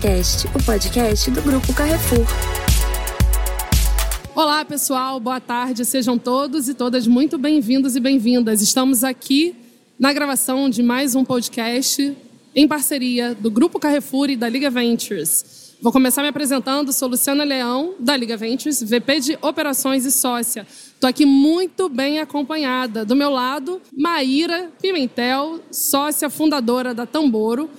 Cast, o podcast do Grupo Carrefour. Olá, pessoal, boa tarde. Sejam todos e todas muito bem-vindos e bem-vindas. Estamos aqui na gravação de mais um podcast em parceria do Grupo Carrefour e da Liga Ventures. Vou começar me apresentando, sou Luciana Leão, da Liga Ventures, VP de Operações e Sócia. Estou aqui muito bem acompanhada. Do meu lado, Maíra Pimentel, sócia fundadora da Tamboro.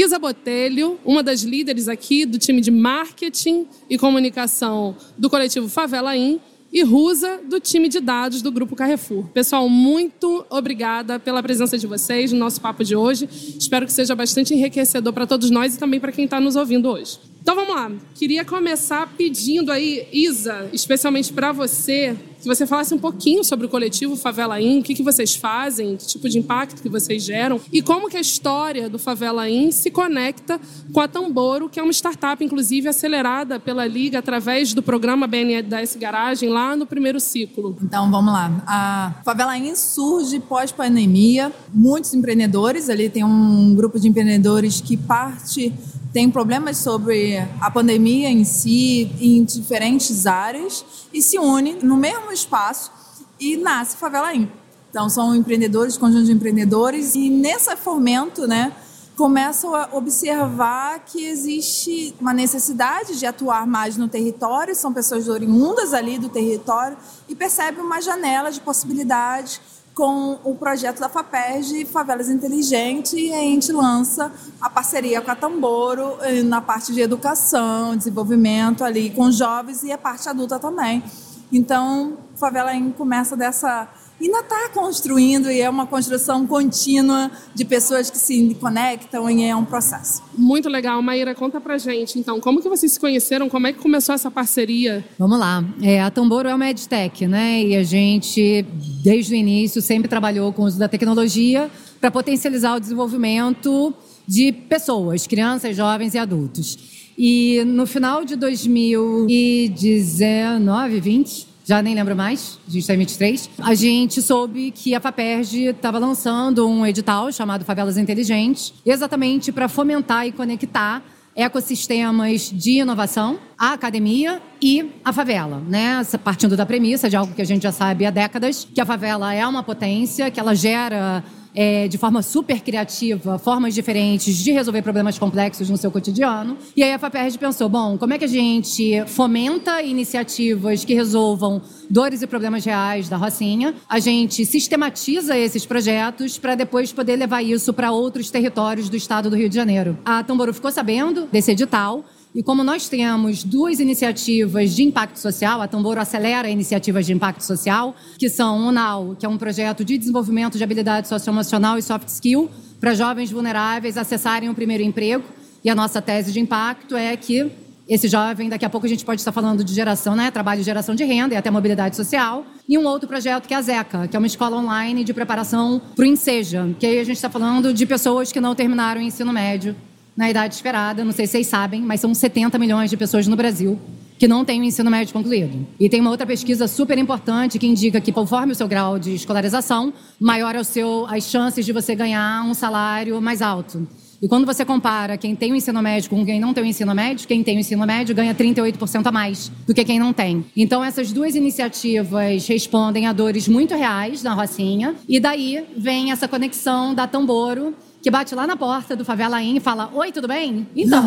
Isa Botelho, uma das líderes aqui do time de marketing e comunicação do coletivo Favela In, e Rusa, do time de dados do Grupo Carrefour. Pessoal, muito obrigada pela presença de vocês no nosso papo de hoje. Espero que seja bastante enriquecedor para todos nós e também para quem está nos ouvindo hoje. Então vamos lá. Queria começar pedindo aí, Isa, especialmente para você, que você falasse um pouquinho sobre o coletivo Favela In, o que, que vocês fazem, que tipo de impacto que vocês geram e como que a história do Favela In se conecta com a Tamboro, que é uma startup, inclusive, acelerada pela Liga através do programa BNDES Garagem lá no primeiro ciclo. Então vamos lá. A Favela In surge pós-pandemia. Muitos empreendedores, ali tem um grupo de empreendedores que parte tem problemas sobre a pandemia em si, em diferentes áreas, e se une no mesmo espaço e nasce Favela In. Então, são empreendedores, conjunto de empreendedores, e nesse fomento, né, começam a observar que existe uma necessidade de atuar mais no território, são pessoas oriundas ali do território, e percebem uma janela de possibilidades com o projeto da FAPERJ Favelas Inteligentes e a gente lança a parceria com a Tamboro eh, na parte de educação, desenvolvimento ali com jovens e a parte adulta também. Então, Favela começa dessa ainda está construindo e é uma construção contínua de pessoas que se conectam e é um processo. Muito legal. Maíra, conta pra gente, então, como que vocês se conheceram, como é que começou essa parceria? Vamos lá. É, a Tamboro é uma EdTech, né? E a gente, desde o início, sempre trabalhou com o uso da tecnologia para potencializar o desenvolvimento de pessoas, crianças, jovens e adultos. E no final de 2019, 20, já nem lembro mais, a gente está em 23, a gente soube que a FAPERJ estava lançando um edital chamado Favelas Inteligentes, exatamente para fomentar e conectar ecossistemas de inovação, a academia e a favela, né? Partindo da premissa de algo que a gente já sabe há décadas, que a favela é uma potência, que ela gera é, de forma super criativa formas diferentes de resolver problemas complexos no seu cotidiano. E aí a FAPERJ pensou, bom, como é que a gente fomenta iniciativas que resolvam dores e problemas reais da Rocinha, a gente sistematiza esses projetos para depois poder levar isso para outros territórios do estado do Rio de Janeiro. A Tamboro ficou sabendo desse edital e como nós temos duas iniciativas de impacto social, a Tamboro acelera iniciativas de impacto social, que são o NAU, que é um projeto de desenvolvimento de habilidade socioemocional e soft skill para jovens vulneráveis acessarem o primeiro emprego. E a nossa tese de impacto é que esse jovem, daqui a pouco a gente pode estar falando de geração, né? Trabalho de geração de renda e até mobilidade social. E um outro projeto que é a ZECA, que é uma escola online de preparação para o Enseja, que aí a gente está falando de pessoas que não terminaram o ensino médio na idade esperada, não sei se vocês sabem, mas são 70 milhões de pessoas no Brasil que não têm o ensino médio concluído. E tem uma outra pesquisa super importante que indica que conforme o seu grau de escolarização, maior é o seu as chances de você ganhar um salário mais alto. E quando você compara quem tem o ensino médio com quem não tem o ensino médio, quem tem o ensino médio ganha 38% a mais do que quem não tem. Então essas duas iniciativas respondem a dores muito reais na Rocinha, e daí vem essa conexão da Tamboro que bate lá na porta do Favela In e fala: Oi, tudo bem? Então,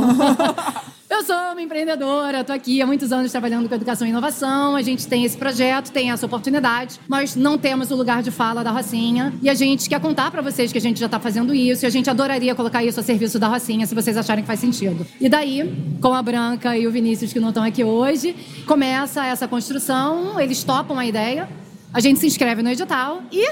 eu sou uma empreendedora, estou aqui há muitos anos trabalhando com educação e inovação. A gente tem esse projeto, tem essa oportunidade, mas não temos o lugar de fala da Rocinha. E a gente quer contar para vocês que a gente já está fazendo isso e a gente adoraria colocar isso a serviço da Rocinha, se vocês acharem que faz sentido. E daí, com a Branca e o Vinícius, que não estão aqui hoje, começa essa construção, eles topam a ideia, a gente se inscreve no edital e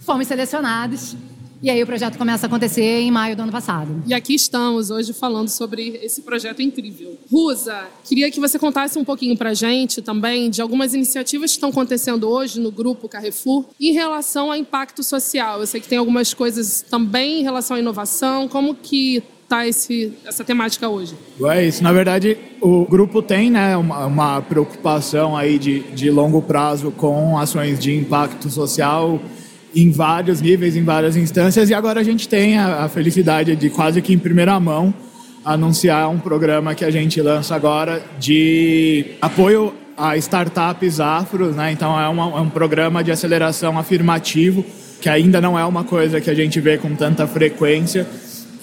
fomos selecionados e aí o projeto começa a acontecer em maio do ano passado. E aqui estamos hoje falando sobre esse projeto incrível. Rusa, queria que você contasse um pouquinho para a gente também de algumas iniciativas que estão acontecendo hoje no grupo Carrefour em relação a impacto social. Eu sei que tem algumas coisas também em relação à inovação. Como que está essa temática hoje? É isso. Na verdade, o grupo tem né, uma, uma preocupação aí de, de longo prazo com ações de impacto social em vários níveis, em várias instâncias, e agora a gente tem a, a felicidade de quase que em primeira mão anunciar um programa que a gente lança agora de apoio a startups afro, né? Então é, uma, é um programa de aceleração afirmativo que ainda não é uma coisa que a gente vê com tanta frequência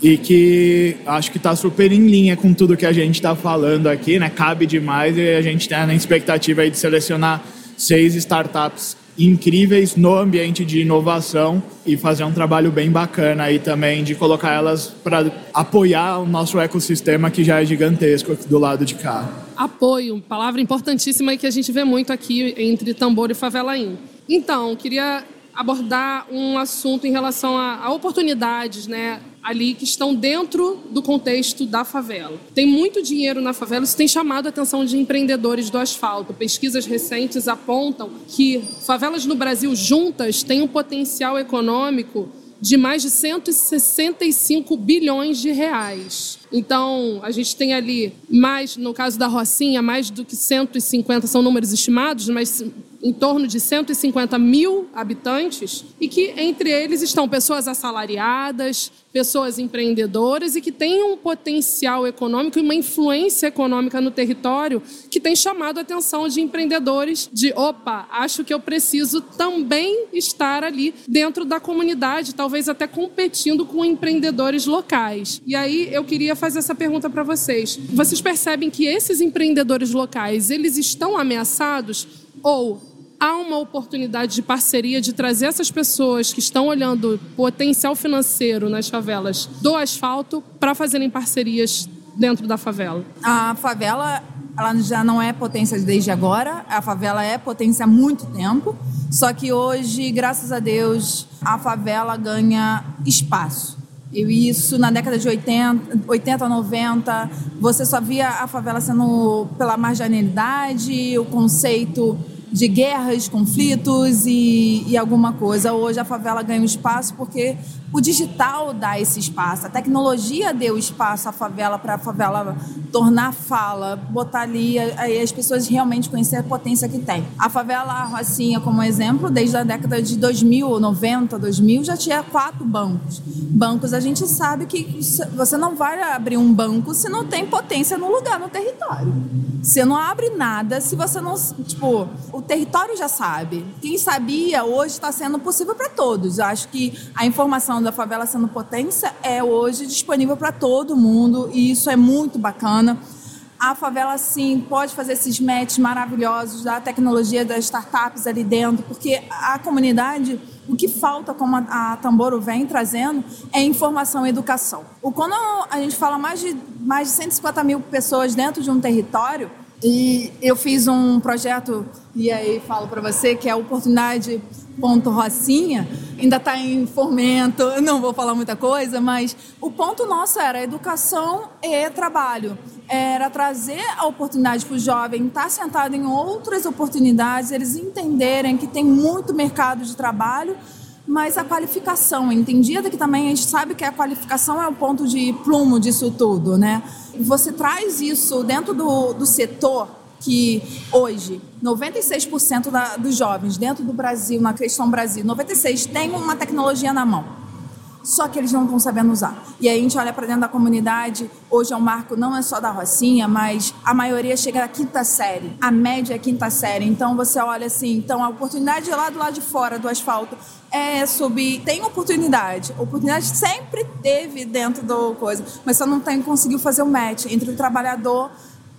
e que acho que está super em linha com tudo que a gente está falando aqui, né? Cabe demais e a gente tem a expectativa de selecionar seis startups incríveis no ambiente de inovação e fazer um trabalho bem bacana aí também de colocar elas para apoiar o nosso ecossistema que já é gigantesco aqui do lado de cá. Apoio, palavra importantíssima que a gente vê muito aqui entre Tambor e Favelaim. Então, queria abordar um assunto em relação a, a oportunidades, né? ali que estão dentro do contexto da favela. Tem muito dinheiro na favela, isso tem chamado a atenção de empreendedores do asfalto. Pesquisas recentes apontam que favelas no Brasil juntas têm um potencial econômico de mais de 165 bilhões de reais. Então, a gente tem ali mais, no caso da Rocinha, mais do que 150, são números estimados, mas em torno de 150 mil habitantes, e que entre eles estão pessoas assalariadas, pessoas empreendedoras e que têm um potencial econômico e uma influência econômica no território que tem chamado a atenção de empreendedores de opa, acho que eu preciso também estar ali dentro da comunidade, talvez até competindo com empreendedores locais. E aí eu queria fazer essa pergunta para vocês. Vocês percebem que esses empreendedores locais, eles estão ameaçados ou há uma oportunidade de parceria de trazer essas pessoas que estão olhando potencial financeiro nas favelas do asfalto para fazerem parcerias dentro da favela? A favela ela já não é potência desde agora, a favela é potência há muito tempo, só que hoje, graças a Deus, a favela ganha espaço. E isso na década de 80, 80, 90, você só via a favela sendo pela marginalidade, o conceito de guerras, conflitos e, e, alguma coisa. Hoje a favela ganha um espaço porque o digital dá esse espaço, a tecnologia deu espaço à favela para a favela tornar fala, botar ali aí as pessoas realmente conhecer a potência que tem. A favela Rocinha, como exemplo, desde a década de 2000, 90, 2000, já tinha quatro bancos. Bancos, a gente sabe que você não vai abrir um banco se não tem potência no lugar, no território. Você não abre nada se você não, tipo, o território já sabe. Quem sabia hoje está sendo possível para todos. Eu acho que a informação da favela sendo potência é hoje disponível para todo mundo e isso é muito bacana. A favela, sim, pode fazer esses matches maravilhosos da tecnologia das startups ali dentro, porque a comunidade, o que falta, como a, Tamboro vem trazendo, é informação e educação. O, quando a gente fala mais de, mais de 150 mil pessoas dentro de um território, e eu fiz um projeto, e aí falo para você, que é a oportunidade ponto Rocinha, ainda está em fomento, não vou falar muita coisa, mas o ponto nosso era educação e trabalho. Era trazer a oportunidade para o jovem estar tá sentado em outras oportunidades, eles entenderem que tem muito mercado de trabalho, mas a qualificação, entendida que também a gente sabe que a qualificação é o ponto de plumo disso tudo, né? Você traz isso dentro do, do setor que hoje 96% da, dos jovens dentro do Brasil, na questão Brasil, 96 tem uma tecnologia na mão. Só que eles não estão sabendo usar. E aí a gente olha para dentro da comunidade, hoje é um marco não é só da Rocinha, mas a maioria chega da quinta série. A média é quinta série. Então você olha assim, então a oportunidade lá do lado de fora do asfalto é subir, tem oportunidade. Oportunidade sempre teve dentro do coisa, mas só não tem conseguiu fazer o match entre o trabalhador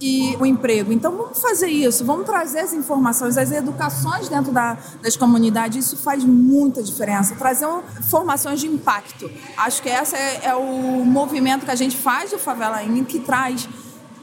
e o emprego. Então, vamos fazer isso, vamos trazer as informações, as educações dentro da, das comunidades, isso faz muita diferença. Trazer um, formações de impacto. Acho que esse é, é, o movimento que a gente faz do Favela In, que traz.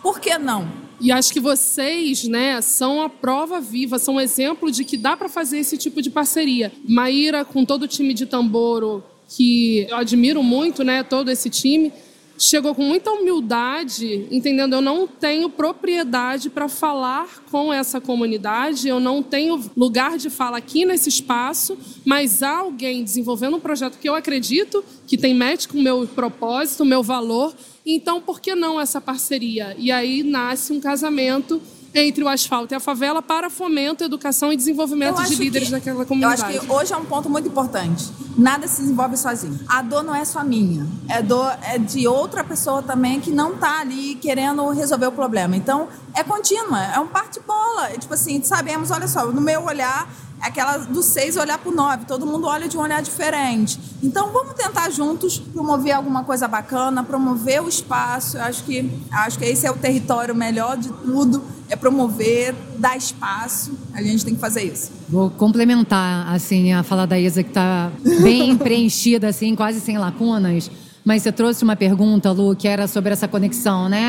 Por que não? E acho que vocês, né, são a prova viva, são um exemplo de que dá para fazer esse tipo de parceria. Maíra, com todo o time de tamboro, que eu admiro muito, né, todo esse time, chegou com muita humildade, entendendo eu não tenho propriedade para falar com essa comunidade, eu não tenho lugar de fala aqui nesse espaço, mas há alguém desenvolvendo um projeto que eu acredito que tem match com o meu propósito, o meu valor, então por que não essa parceria? E aí nasce um casamento entre o asfalto e a favela para fomento, educação e desenvolvimento de líderes que, daquela comunidade. Eu acho que hoje é um ponto muito importante. Nada se desenvolve sozinho. A dor não é só minha, é dor é de outra pessoa também que não está ali querendo resolver o problema. Então, é contínua, é um parte-bola. Tipo assim, sabemos, olha só, no meu olhar, aquela do seis olhar para o nove. Todo mundo olha de um olhar diferente. Então vamos tentar juntos promover alguma coisa bacana, promover o espaço. Eu acho que acho que esse é o território melhor de tudo. É promover, dar espaço. A gente tem que fazer isso. Vou complementar assim a fala da Isa que está bem preenchida assim, quase sem lacunas. Mas você trouxe uma pergunta, Lu, que era sobre essa conexão, né?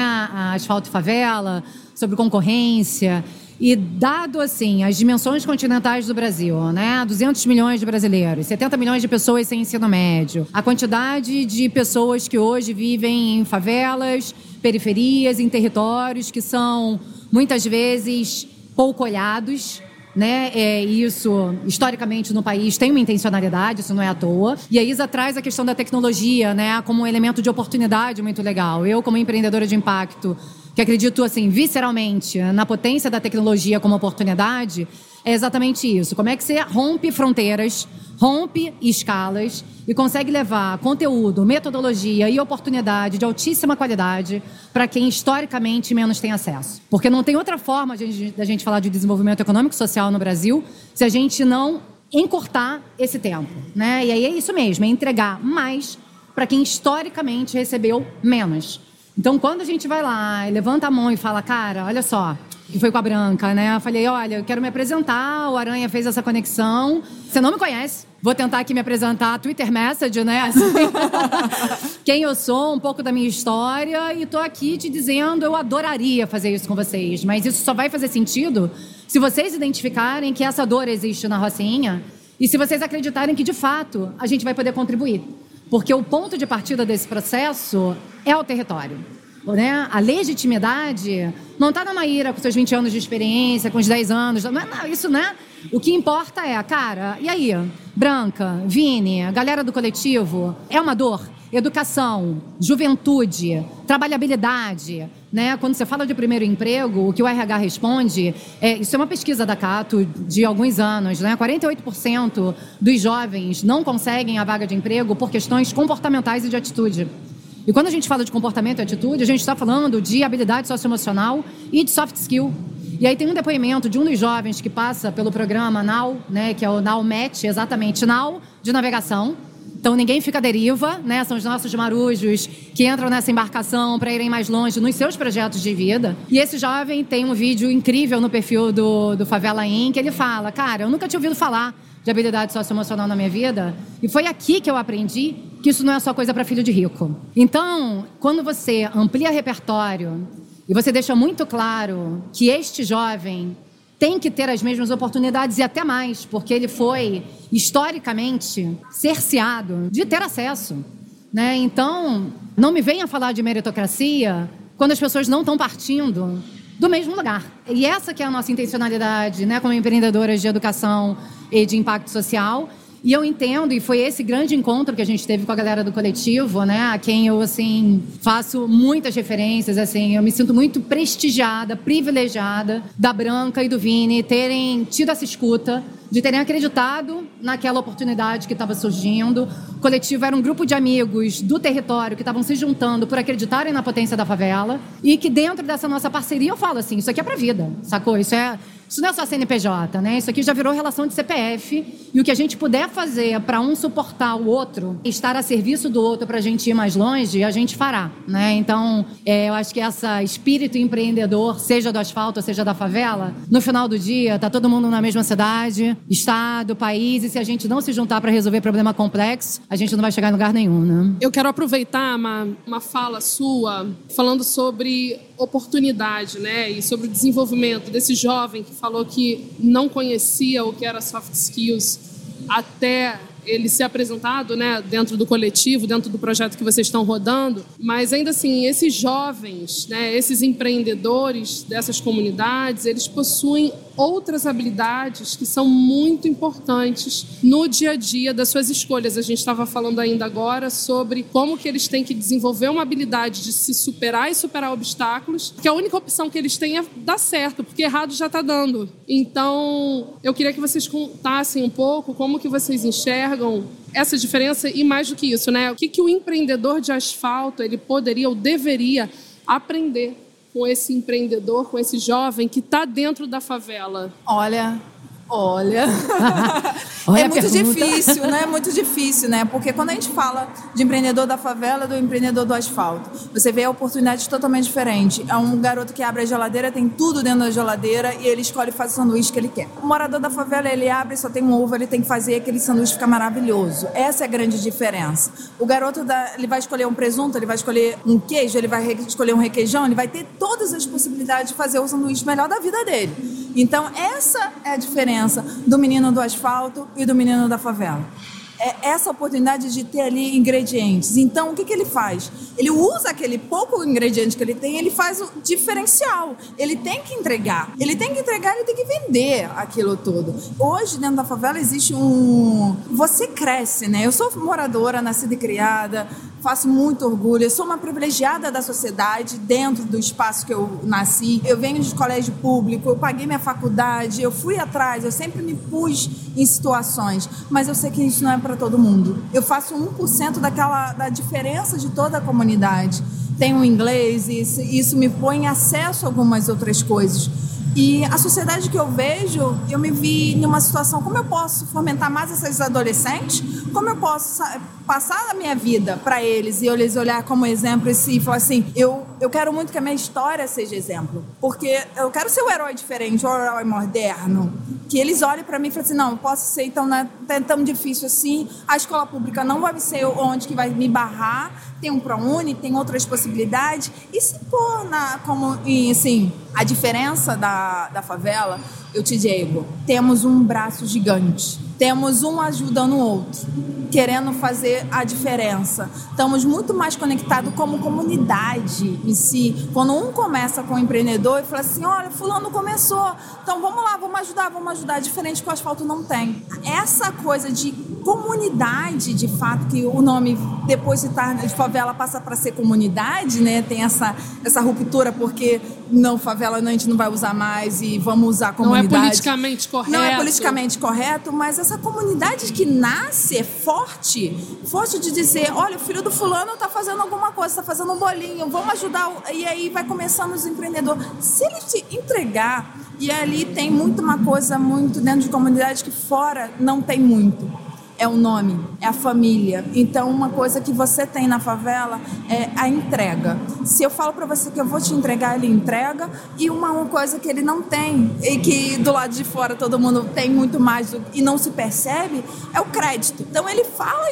Asfalto e favela, sobre concorrência. E dado assim as dimensões continentais do Brasil, né, 200 milhões de brasileiros, 70 milhões de pessoas sem ensino médio, a quantidade de pessoas que hoje vivem em favelas, periferias, em territórios que são muitas vezes pouco olhados, né? É, isso, historicamente, no país tem uma intencionalidade, isso não é à toa. E a Isa traz a questão da tecnologia, né, como um elemento de oportunidade muito legal. Eu, como empreendedora de impacto, que acredito assim visceralmente na potência da tecnologia como oportunidade, é exatamente isso. Como é que você rompe fronteiras, rompe escalas e consegue levar conteúdo, metodologia e oportunidade de altíssima qualidade para quem historicamente menos tem acesso. Porque não tem outra forma da gente, falar de desenvolvimento econômico e social no Brasil se a gente não encurtar esse tempo, né? E aí é isso mesmo, é entregar mais para quem historicamente recebeu menos. Então, quando a gente vai lá e levanta a mão e fala, cara, olha só, que foi com a Branca, né? Eu falei, olha, eu quero me apresentar, o Aranha fez essa conexão. Você não me conhece? Vou tentar aqui me apresentar, Twitter Message, né? Assim, quem eu sou, um pouco da minha história, e tô aqui te dizendo, eu adoraria fazer isso com vocês, mas isso só vai fazer sentido se vocês identificarem que essa dor existe na Rocinha e se vocês acreditarem que, de fato, a gente vai poder contribuir. Porque o ponto de partida desse processo é o território. Né? A legitimidade não está na Maíra com seus 20 anos de experiência, com os 10 anos. Não é, não, isso, né? O que importa é, cara, e aí? Branca, Vini, galera do coletivo, é uma dor? educação, juventude, trabalhabilidade. Né? Quando você fala de primeiro emprego, o que o RH responde, é, isso é uma pesquisa da Cato de alguns anos, né? 48% dos jovens não conseguem a vaga de emprego por questões comportamentais e de atitude. E quando a gente fala de comportamento e atitude, a gente está falando de habilidade socioemocional e de soft skill. E aí tem um depoimento de um dos jovens que passa pelo programa NOW, né, que é o NOW Match, exatamente NOW de navegação, então ninguém fica à deriva, né? São os nossos marujos que entram nessa embarcação para irem mais longe nos seus projetos de vida. E esse jovem tem um vídeo incrível no perfil do, do Favela In, que ele fala: Cara, eu nunca tinha ouvido falar de habilidade socioemocional na minha vida. E foi aqui que eu aprendi que isso não é só coisa para filho de rico. Então, quando você amplia repertório e você deixa muito claro que este jovem tem que ter as mesmas oportunidades e até mais, porque ele foi historicamente cerceado de ter acesso. Né? Então, não me venha falar de meritocracia quando as pessoas não estão partindo do mesmo lugar. E essa que é a nossa intencionalidade, né, como empreendedoras de educação e de impacto social, e eu entendo, e foi esse grande encontro que a gente teve com a galera do coletivo, né? A quem eu, assim, faço muitas referências, assim. Eu me sinto muito prestigiada, privilegiada da Branca e do Vini terem tido essa escuta, de terem acreditado naquela oportunidade que estava surgindo. O coletivo era um grupo de amigos do território que estavam se juntando por acreditarem na potência da favela e que dentro dessa nossa parceria eu falo assim, isso aqui é para vida, sacou? Isso é isso não é só CNPJ, né? Isso aqui já virou relação de CPF. E o que a gente puder fazer para um suportar o outro, estar a serviço do outro para a gente ir mais longe, a gente fará, né? Então, é, eu acho que essa espírito empreendedor, seja do asfalto, seja da favela, no final do dia, tá todo mundo na mesma cidade, estado, país, e se a gente não se juntar para resolver problema complexo, a gente não vai chegar em lugar nenhum, né? Eu quero aproveitar uma, uma fala sua falando sobre oportunidade, né? E sobre o desenvolvimento desse jovem que falou que não conhecia o que era soft skills até ele ser apresentado, né, dentro do coletivo, dentro do projeto que vocês estão rodando, mas ainda assim, esses jovens, né, esses empreendedores dessas comunidades, eles possuem outras habilidades que são muito importantes no dia a dia das suas escolhas. A gente estava falando ainda agora sobre como que eles têm que desenvolver uma habilidade de se superar e superar obstáculos, que a única opção que eles têm é dar certo, porque errado já está dando. Então, eu queria que vocês contassem um pouco como que vocês enxergam essa diferença e mais do que isso, né? O que, que o empreendedor de asfalto ele poderia ou deveria aprender com esse empreendedor, com esse jovem que está dentro da favela? Olha, Olha, Olha é muito pergunta. difícil, né? É muito difícil, né? Porque quando a gente fala de empreendedor da favela do empreendedor do asfalto, você vê a oportunidade totalmente diferente. É um garoto que abre a geladeira, tem tudo dentro da geladeira e ele escolhe fazer o sanduíche que ele quer. O morador da favela, ele abre, só tem um ovo, ele tem que fazer aquele sanduíche ficar maravilhoso. Essa é a grande diferença. O garoto, da, ele vai escolher um presunto, ele vai escolher um queijo, ele vai escolher um requeijão, ele vai ter todas as possibilidades de fazer o sanduíche melhor da vida dele. Então, essa é a diferença do menino do asfalto e do menino da favela. É essa oportunidade de ter ali ingredientes. Então, o que, que ele faz? Ele usa aquele pouco ingrediente que ele tem, ele faz o diferencial. Ele tem que entregar. Ele tem que entregar, ele tem que vender aquilo tudo. Hoje, dentro da favela, existe um. Você cresce, né? Eu sou moradora, nascida e criada, faço muito orgulho. Eu sou uma privilegiada da sociedade dentro do espaço que eu nasci. Eu venho de colégio público, eu paguei minha faculdade, eu fui atrás, eu sempre me pus em situações, mas eu sei que isso não é todo mundo. Eu faço 1% daquela da diferença de toda a comunidade. Tenho inglês e isso, isso me põe acesso a algumas outras coisas. E a sociedade que eu vejo, eu me vi em uma situação, como eu posso fomentar mais esses adolescentes? Como eu posso sa- passar a minha vida para eles e eu lhes olhar como exemplo e falar assim, eu, eu quero muito que a minha história seja exemplo. Porque eu quero ser o herói diferente, o herói moderno. Que eles olhem para mim e falem assim, não, posso ser então não é tão difícil assim, a escola pública não vai ser onde que vai me barrar, tem um ProUni, tem outras possibilidades. E se pôr na, como, assim, a diferença da, da favela, eu te digo, temos um braço gigante. Temos um ajudando o outro, querendo fazer a diferença. Estamos muito mais conectados como comunidade em si. Quando um começa com o empreendedor e fala assim: olha, fulano começou, então vamos lá, vamos ajudar, vamos ajudar. Diferente que o asfalto não tem. Essa coisa de comunidade, de fato, que o nome depois de estar de favela passa para ser comunidade, né? Tem essa, essa ruptura porque não, favela não, a gente não vai usar mais e vamos usar Não é comunidade. politicamente correto. Não é politicamente correto, mas essa comunidade que nasce é forte, forte de dizer, olha, o filho do fulano está fazendo alguma coisa, está fazendo um bolinho, vamos ajudar. o-" E aí vai começando os empreendedores. Se ele te entregar, e ali tem muito uma coisa muito dentro de comunidade que fora não tem muito é o nome, é a família. Então, uma coisa que você tem na favela é a entrega. Se eu falo para você que eu vou te entregar, ele entrega. E uma, uma coisa que ele não tem, e que do lado de fora todo mundo tem muito mais do- e não se percebe, é o crédito. Então, ele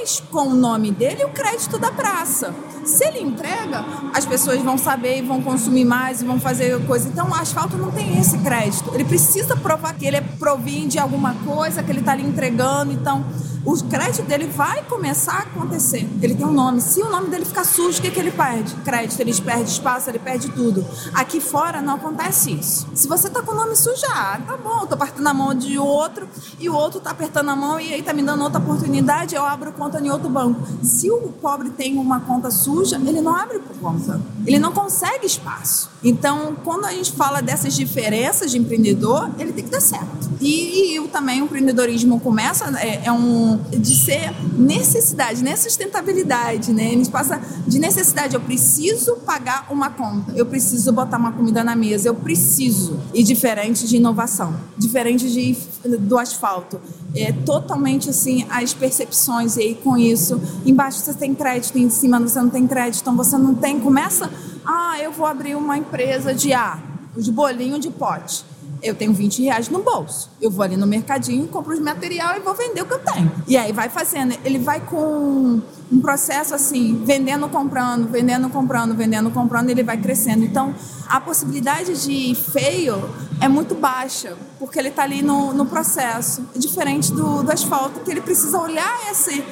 isso com o nome dele o crédito da praça. Se ele entrega, as pessoas vão saber e vão consumir mais e vão fazer coisa. Então, o asfalto não tem esse crédito. Ele precisa provar que ele é provém de alguma coisa, que ele está ali entregando. Então, o crédito dele vai começar a acontecer. Ele tem um nome. Se o nome dele ficar sujo, o que, que ele perde? Crédito, ele perde espaço, ele perde tudo. Aqui fora não acontece isso. Se você tá com o nome sujo, ah, tá bom, tô apertando a mão de outro e o outro tá apertando a mão e aí tá me dando outra oportunidade, eu abro conta em outro banco. Se o pobre tem uma conta suja, ele não abre por conta. Ele não consegue espaço. Então, quando a gente fala dessas diferenças de empreendedor, ele tem que dar certo. E, e também, o empreendedorismo começa, é, é um de ser necessidade, né? Sustentabilidade, né? Gente passa de necessidade. Eu preciso pagar uma conta, eu preciso botar uma comida na mesa, eu preciso. E diferente de inovação, diferente de, do asfalto. É totalmente assim as percepções e aí com isso, embaixo você tem crédito, em cima você não tem crédito, então você não tem, começa, ah, eu vou abrir uma empresa de ah, de bolinho de pote. Eu tenho 20 reais no bolso. Eu vou ali no mercadinho, compro os material e vou vender o que eu tenho. E aí vai fazendo. Ele vai com um processo assim, vendendo, comprando, vendendo, comprando, vendendo, comprando, ele vai crescendo. Então, a possibilidade de feio é muito baixa, porque ele está ali no, no processo. É diferente do, do asfalto, que ele precisa olhar esse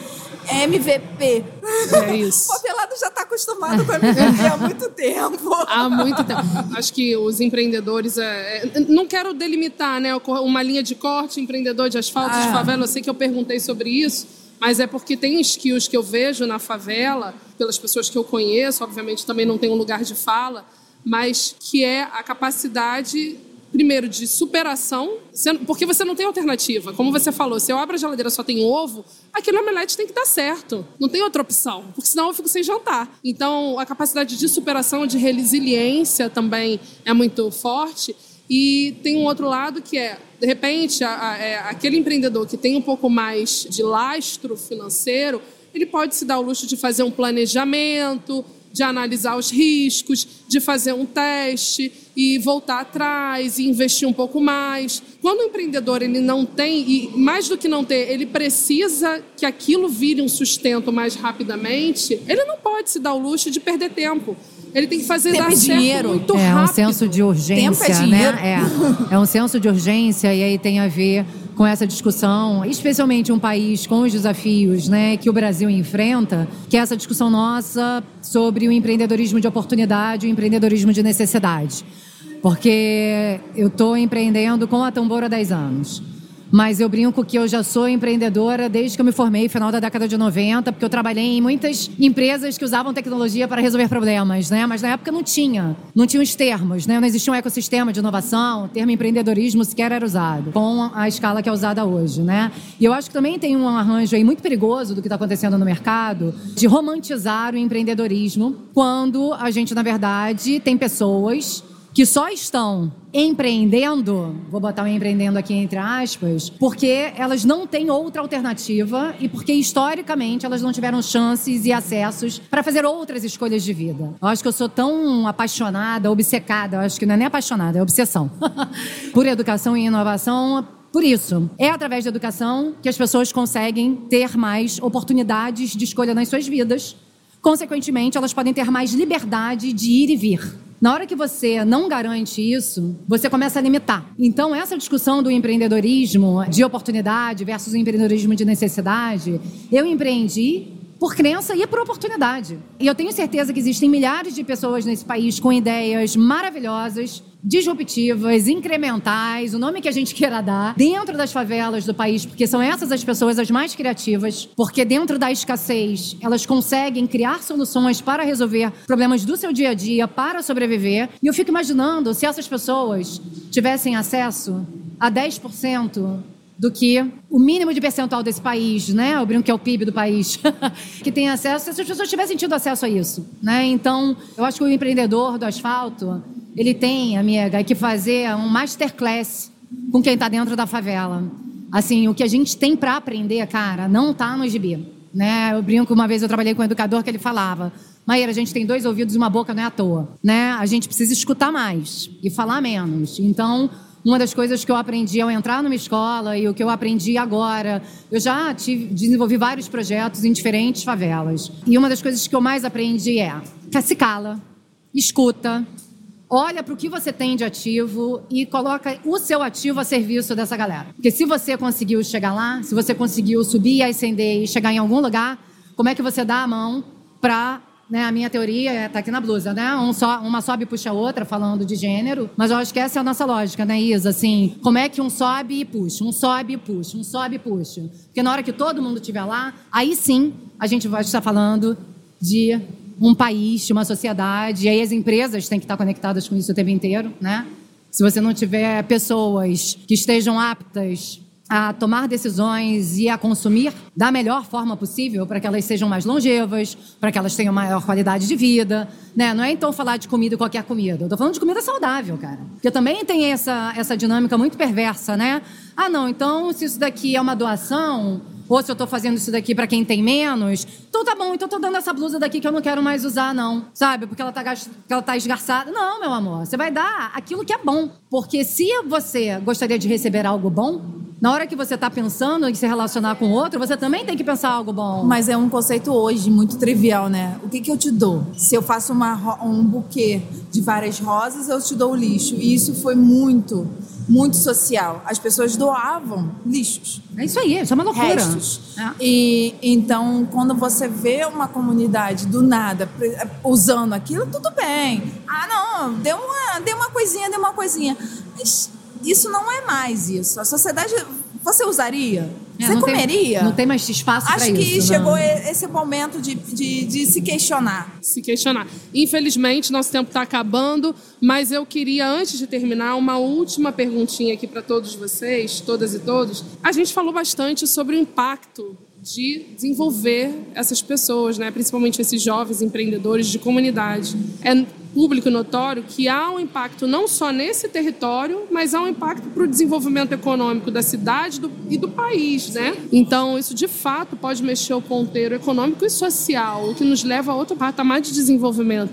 MVP. É isso. O papelado já está acostumado com a MVB há muito tempo. Há muito tempo. Acho que os empreendedores. É, é, não quero delimitar né, uma linha de corte, empreendedor de asfalto, ah. de favela. Eu sei que eu perguntei sobre isso, mas é porque tem skills que eu vejo na favela, pelas pessoas que eu conheço, obviamente também não tem um lugar de fala, mas que é a capacidade primeiro, de superação, porque você não tem alternativa. Como você falou, se eu abro a geladeira só tem ovo, aquele omelete tem que dar certo. Não tem outra opção, porque senão eu fico sem jantar. Então, a capacidade de superação, de resiliência também é muito forte. E tem um outro lado que é, de repente, a, a, é, aquele empreendedor que tem um pouco mais de lastro financeiro, ele pode se dar o luxo de fazer um planejamento, de analisar os riscos, de fazer um teste e voltar atrás e investir um pouco mais. Quando o empreendedor ele não tem e mais do que não ter, ele precisa que aquilo vire um sustento mais rapidamente, ele não pode se dar o luxo de perder tempo. Ele tem que fazer tempo dar é dinheiro. muito é, rápido. É um senso de urgência, tempo é né? É, é um senso de urgência e aí tem a ver com essa discussão, especialmente um país com os desafios né, que o Brasil enfrenta, que é essa discussão nossa sobre o empreendedorismo de oportunidade, o empreendedorismo de necessidade. Porque eu estou empreendendo com a Tambor há 10 anos. Mas eu brinco que eu já sou empreendedora desde que eu me formei, final da década de 90, porque eu trabalhei em muitas empresas que usavam tecnologia para resolver problemas, né? Mas na época não tinha, não tinha os termos, né? Não existia um ecossistema de inovação, o termo empreendedorismo sequer era usado, com a escala que é usada hoje, né? E eu acho que também tem um arranjo aí muito perigoso do que está acontecendo no mercado, de romantizar o empreendedorismo, quando a gente, na verdade, tem pessoas que só estão empreendendo, vou botar o empreendendo aqui entre aspas, porque elas não têm outra alternativa e porque historicamente elas não tiveram chances e acessos para fazer outras escolhas de vida. Eu acho que eu sou tão apaixonada, obcecada, eu acho que não é nem apaixonada, é obsessão, por educação e inovação por isso, é através da educação que as pessoas conseguem ter mais oportunidades de escolha nas suas vidas. Consequentemente, elas podem ter mais liberdade de ir e vir. Na hora que você não garante isso, você começa a limitar. Então, essa discussão do empreendedorismo de oportunidade versus o empreendedorismo de necessidade, eu empreendi por crença e por oportunidade. E eu tenho certeza que existem milhares de pessoas nesse país com ideias maravilhosas, disruptivas, incrementais, o nome que a gente queira dar, dentro das favelas do país, porque são essas as pessoas as mais criativas, porque dentro da escassez elas conseguem criar soluções para resolver problemas do seu dia a dia, para sobreviver. E eu fico imaginando se essas pessoas tivessem acesso a 10% do que o mínimo de percentual desse país, né? Eu brinco que é o PIB do país, que tem acesso, se as pessoas tivessem tido acesso a isso, né? Então, eu acho que o empreendedor do asfalto, ele tem, amiga, que fazer um masterclass com quem está dentro da favela. Assim, o que a gente tem para aprender, cara, não está no gibi, né? Eu brinco, uma vez eu trabalhei com um educador que ele falava, Maíra, a gente tem dois ouvidos e uma boca, não é à toa, né? A gente precisa escutar mais e falar menos. Então, uma das coisas que eu aprendi ao entrar numa escola e o que eu aprendi agora, eu já tive, desenvolvi vários projetos em diferentes favelas. E uma das coisas que eu mais aprendi é se cala, escuta, olha para o que você tem de ativo e coloca o seu ativo a serviço dessa galera. Porque se você conseguiu chegar lá, se você conseguiu subir, ascender e chegar em algum lugar, como é que você dá a mão para né, a minha teoria está é, aqui na blusa, né? Um só, uma sobe e puxa a outra, falando de gênero. Mas eu acho que essa é a nossa lógica, né, Isa? Assim, como é que um sobe e puxa, um sobe e puxa, um sobe e puxa. Porque na hora que todo mundo estiver lá, aí sim a gente vai estar falando de um país, uma sociedade. E aí as empresas têm que estar conectadas com isso o tempo inteiro, né? Se você não tiver pessoas que estejam aptas a tomar decisões e a consumir da melhor forma possível para que elas sejam mais longevas, para que elas tenham maior qualidade de vida, né? Não é então falar de comida qualquer comida. Eu tô falando de comida saudável, cara. Porque também tem essa essa dinâmica muito perversa, né? Ah, não, então se isso daqui é uma doação, ou se eu estou fazendo isso daqui para quem tem menos, então tá bom, então tô dando essa blusa daqui que eu não quero mais usar, não. Sabe? Porque ela tá, ela tá esgarçada. Não, meu amor, você vai dar aquilo que é bom. Porque se você gostaria de receber algo bom, na hora que você está pensando em se relacionar com outro, você também tem que pensar algo bom. Mas é um conceito hoje muito trivial, né? O que, que eu te dou? Se eu faço uma, um buquê de várias rosas, eu te dou o lixo. E isso foi muito muito social. As pessoas doavam lixos. É isso aí, isso é uma loucura. Restos. É. E então, quando você vê uma comunidade do nada usando aquilo, tudo bem. Ah, não, deu uma, deu uma coisinha, deu uma coisinha. Mas isso não é mais isso. A sociedade, você usaria? É, você não tem- comeria? não tem mais espaço para Acho isso. que né? chegou esse momento de, de, de se questionar. se questionar. Infelizmente, nosso tempo está acabando, mas eu queria, antes de terminar, uma última perguntinha aqui para todos vocês, todas e todos. A gente falou bastante sobre o impacto de desenvolver essas pessoas, né? principalmente esses jovens empreendedores de comunidade. É público notório que há um impacto não só nesse território, mas há um impacto para o desenvolvimento econômico da cidade do- e do país, né? Então, isso de fato pode mexer o ponteiro econômico e social, o que nos leva a outro patamar de desenvolvimento.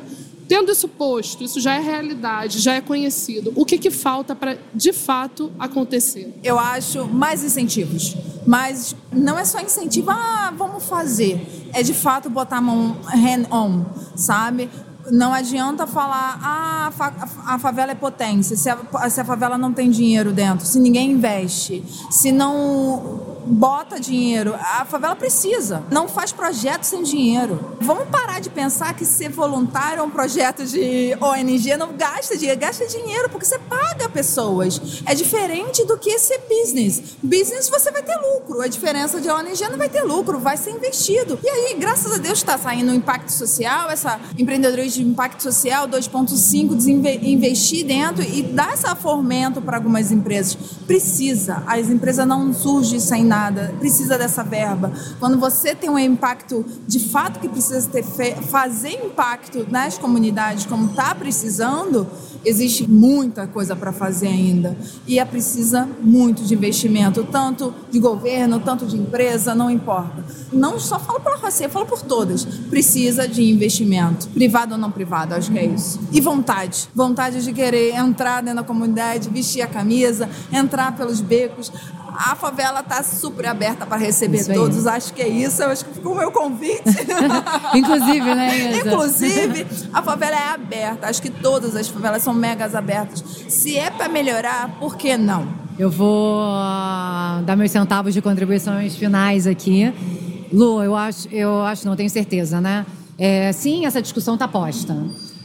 Tendo isso posto, isso já é realidade, já é conhecido. O que, que falta para, de fato, acontecer? Eu acho mais incentivos. Mas não é só incentivo, ah, vamos fazer. É de fato botar a mão hand-on, sabe? Não adianta falar, ah, a, a favela é potência, se a, se a favela não tem dinheiro dentro, se ninguém investe, se não bota dinheiro, a favela precisa, não faz projeto sem dinheiro. Vamos parar de pensar que ser voluntário é um projeto de ONG, não gasta dinheiro, gasta dinheiro porque você paga pessoas. É diferente do que ser business. Business você vai ter lucro, a diferença de ONG não vai ter lucro, vai ser investido. E aí, graças a Deus, está saindo o impacto social, essa empreendedorismo de impacto social 2.5, desinve- investir dentro e dar esse fomento para algumas empresas. Precisa, as empresas não surgem sem nada, precisa dessa verba. Quando você tem um impacto de fato que precisa ter fazer impacto nas comunidades como está precisando, existe muita coisa para fazer ainda. E é precisa muito de investimento, tanto de governo, tanto de empresa, não importa. Não só falo pela Rocinha, falo por todas. Precisa de investimento, privado ou não privado, acho que é isso. E vontade. Vontade de querer entrar dentro da comunidade, vestir a camisa, entrar pelos becos. A favela está super aberta para receber Isso aí. todos. Acho que é isso. Eu acho que ficou o meu convite. Inclusive, né, Isa? Inclusive, a favela é aberta. Acho que todas as favelas são megas abertas. Se é para melhorar, por que não? Eu vou ah, dar meus centavos de contribuições finais aqui. Lu, eu acho, eu acho, não tenho certeza, né? É, sim, essa discussão está posta.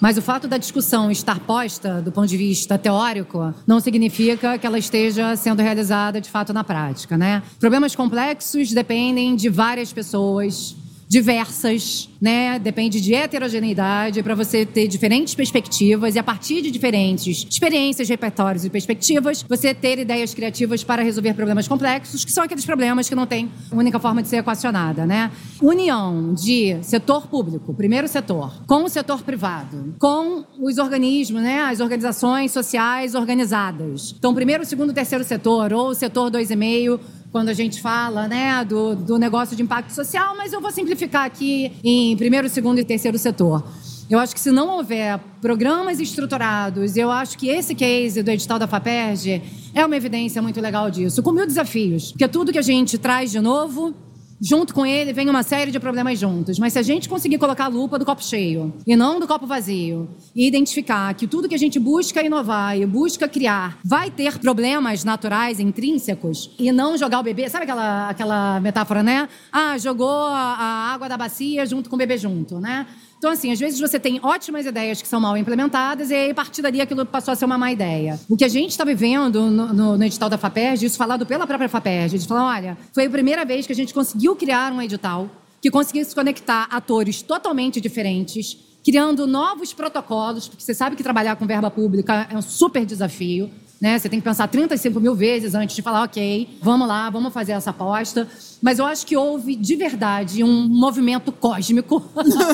Mas o fato da discussão estar posta do ponto de vista teórico não significa que ela esteja sendo realizada de fato na prática, né? Problemas complexos dependem de várias pessoas diversas, né? Depende de heterogeneidade para você ter diferentes perspectivas e a partir de diferentes experiências, repertórios e perspectivas, você ter ideias criativas para resolver problemas complexos, que são aqueles problemas que não têm única forma de ser equacionada, né? União de setor público, primeiro setor, com o setor privado, com os organismos, né? As organizações sociais organizadas. Então, primeiro, segundo, terceiro setor ou setor 2,5 quando a gente fala né, do, do negócio de impacto social, mas eu vou simplificar aqui em primeiro, segundo e terceiro setor. Eu acho que se não houver programas estruturados, eu acho que esse case do edital da FAPERJ é uma evidência muito legal disso, com mil desafios. Porque tudo que a gente traz de novo Junto com ele vem uma série de problemas juntos. Mas se a gente conseguir colocar a lupa do copo cheio e não do copo vazio, e identificar que tudo que a gente busca inovar e busca criar vai ter problemas naturais, intrínsecos, e não jogar o bebê. Sabe aquela, aquela metáfora, né? Ah, jogou a, a água da bacia junto com o bebê junto, né? Então, assim, às vezes você tem ótimas ideias que são mal implementadas e aí, a partir dali, aquilo passou a ser uma má ideia. O que a gente está vivendo no, no- no edital da FAPERJ, isso falado pela própria FAPERJ, de falar, olha, foi a primeira vez que a gente conseguiu criar um edital que conseguisse conectar atores totalmente diferentes, criando novos protocolos, porque você sabe que trabalhar com verba pública é um super desafio. Né? Você tem que pensar 35 mil vezes antes de falar, ok, vamos lá, vamos fazer essa aposta. Mas eu acho que houve, de verdade, um movimento cósmico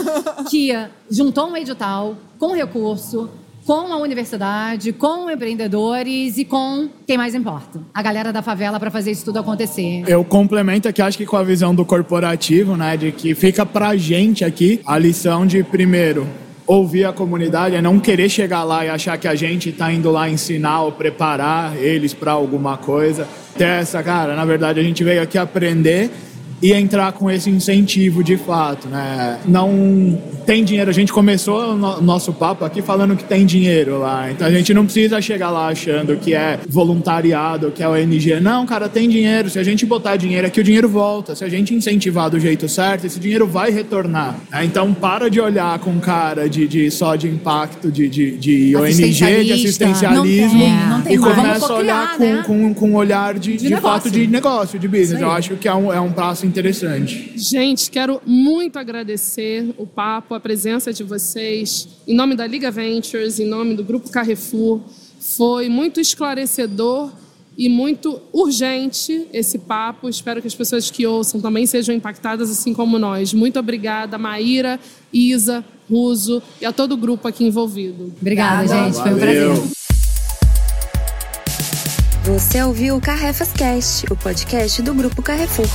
que juntou um edital com recurso, com a universidade, com empreendedores e com quem mais importa, a galera da favela para fazer isso tudo acontecer. Eu complemento aqui, acho que com a visão do corporativo, né, de que fica pra gente aqui a lição de, primeiro, ouvir a comunidade, é não querer chegar lá e achar que a gente está indo lá ensinar ou preparar eles para alguma coisa. Ter essa, cara, na verdade a gente veio aqui aprender e entrar com esse incentivo de fato, né? Não tem dinheiro. A gente começou o no nosso papo aqui falando que tem dinheiro lá. Então a gente não precisa chegar lá achando que é voluntariado, que é ONG. Não, cara, tem dinheiro. Se a gente botar dinheiro aqui, o dinheiro volta. Se a gente incentivar do jeito certo, esse dinheiro vai retornar. Né? Então para de olhar com cara de, de só de impacto de, de, de ONG, de assistencialismo. Não tem, não tem e começa a olhar com, né? com, com um olhar de, de, de fato de negócio, de business. Eu acho que é um, é um passo interessante. Gente, quero muito agradecer o papo, a presença de vocês. Em nome da Liga Ventures, em nome do Grupo Carrefour, foi muito esclarecedor e muito urgente esse papo. Espero que as pessoas que ouçam também sejam impactadas, assim como nós. Muito obrigada, Maíra, Isa, Ruso e a todo o grupo aqui envolvido. Obrigada, gente. Foi um prazer. Você ouviu o Carrefas Cast, o podcast do Grupo Carrefour.